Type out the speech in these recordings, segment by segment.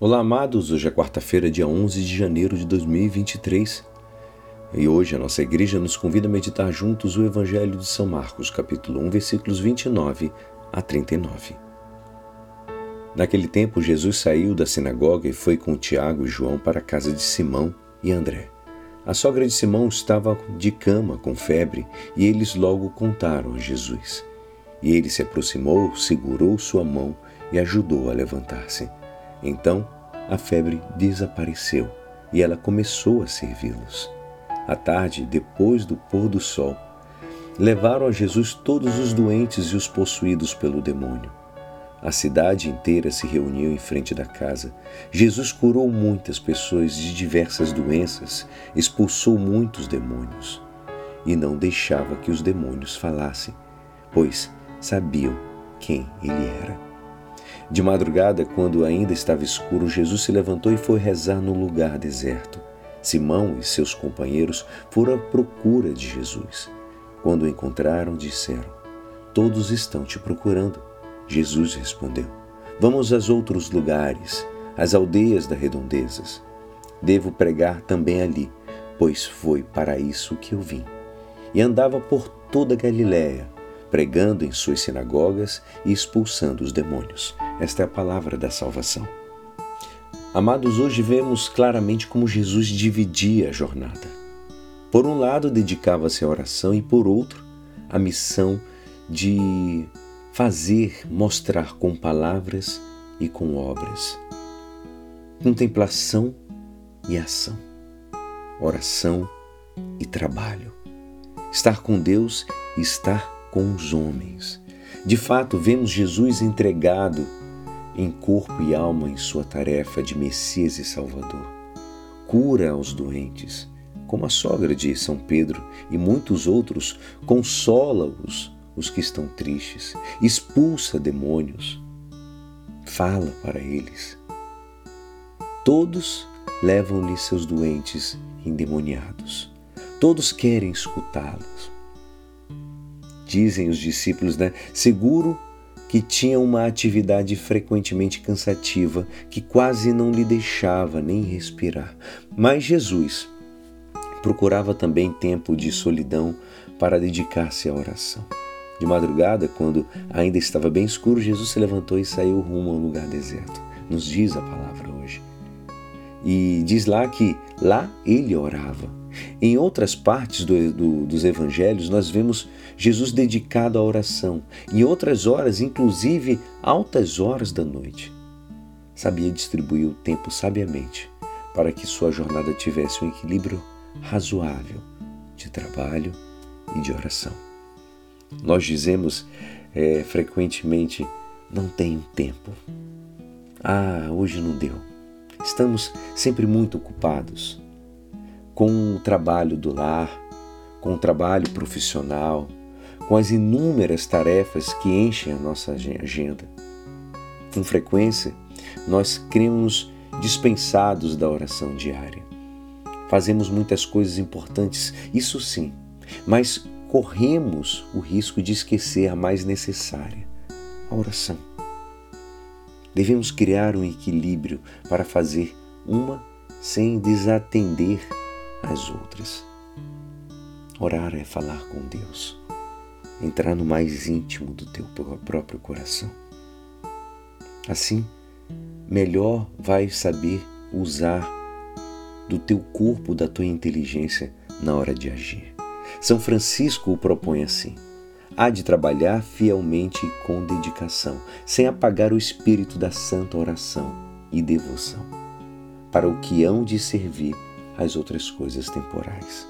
Olá, amados. Hoje é quarta-feira, dia 11 de janeiro de 2023. E hoje a nossa igreja nos convida a meditar juntos o Evangelho de São Marcos, capítulo 1, versículos 29 a 39. Naquele tempo, Jesus saiu da sinagoga e foi com Tiago e João para a casa de Simão e André. A sogra de Simão estava de cama com febre e eles logo contaram a Jesus. E ele se aproximou, segurou sua mão e ajudou a levantar-se. Então a febre desapareceu e ela começou a servi-los. À tarde, depois do pôr do sol, levaram a Jesus todos os doentes e os possuídos pelo demônio. A cidade inteira se reuniu em frente da casa. Jesus curou muitas pessoas de diversas doenças, expulsou muitos demônios e não deixava que os demônios falassem, pois sabiam quem ele era. De madrugada, quando ainda estava escuro, Jesus se levantou e foi rezar no lugar deserto. Simão e seus companheiros foram à procura de Jesus. Quando o encontraram, disseram: Todos estão te procurando. Jesus respondeu: Vamos aos outros lugares, às aldeias das redondezas. Devo pregar também ali, pois foi para isso que eu vim. E andava por toda a Galiléia, pregando em suas sinagogas e expulsando os demônios. Esta é a palavra da salvação. Amados, hoje vemos claramente como Jesus dividia a jornada. Por um lado, dedicava-se à oração e, por outro, à missão de fazer, mostrar com palavras e com obras. Contemplação e ação. Oração e trabalho. Estar com Deus e estar com os homens. De fato, vemos Jesus entregado em corpo e alma em sua tarefa de Messias e Salvador. Cura aos doentes, como a sogra de São Pedro e muitos outros, consola-os os que estão tristes, expulsa demônios, fala para eles. Todos levam-lhe seus doentes endemoniados. Todos querem escutá-los dizem os discípulos, né? Seguro que tinha uma atividade frequentemente cansativa que quase não lhe deixava nem respirar. Mas Jesus procurava também tempo de solidão para dedicar-se à oração. De madrugada, quando ainda estava bem escuro, Jesus se levantou e saiu rumo a um lugar deserto. Nos diz a palavra hoje. E diz lá que lá ele orava. Em outras partes do, do, dos evangelhos, nós vemos Jesus dedicado à oração, em outras horas, inclusive altas horas da noite. Sabia distribuir o tempo sabiamente para que sua jornada tivesse um equilíbrio razoável de trabalho e de oração. Nós dizemos é, frequentemente: não tenho tempo. Ah, hoje não deu. Estamos sempre muito ocupados com o trabalho do lar, com o trabalho profissional, com as inúmeras tarefas que enchem a nossa agenda. Com frequência, nós cremos dispensados da oração diária. Fazemos muitas coisas importantes, isso sim, mas corremos o risco de esquecer a mais necessária, a oração. Devemos criar um equilíbrio para fazer uma sem desatender as outras. Orar é falar com Deus, entrar no mais íntimo do teu próprio coração. Assim, melhor vai saber usar do teu corpo, da tua inteligência na hora de agir. São Francisco o propõe assim: há de trabalhar fielmente e com dedicação, sem apagar o espírito da santa oração e devoção, para o que hão de servir as outras coisas temporais.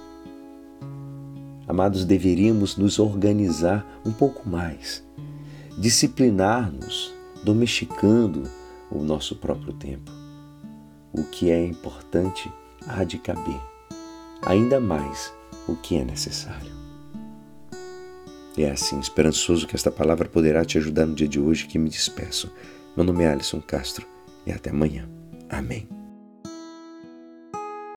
Amados, deveríamos nos organizar um pouco mais, disciplinar-nos, domesticando o nosso próprio tempo. O que é importante há de caber, ainda mais o que é necessário. É assim, esperançoso que esta palavra poderá te ajudar no dia de hoje que me despeço. Meu nome é Alisson Castro e até amanhã. Amém.